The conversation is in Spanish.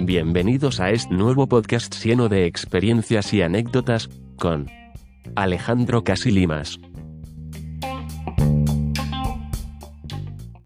Bienvenidos a este nuevo podcast lleno de experiencias y anécdotas, con Alejandro Casilimas.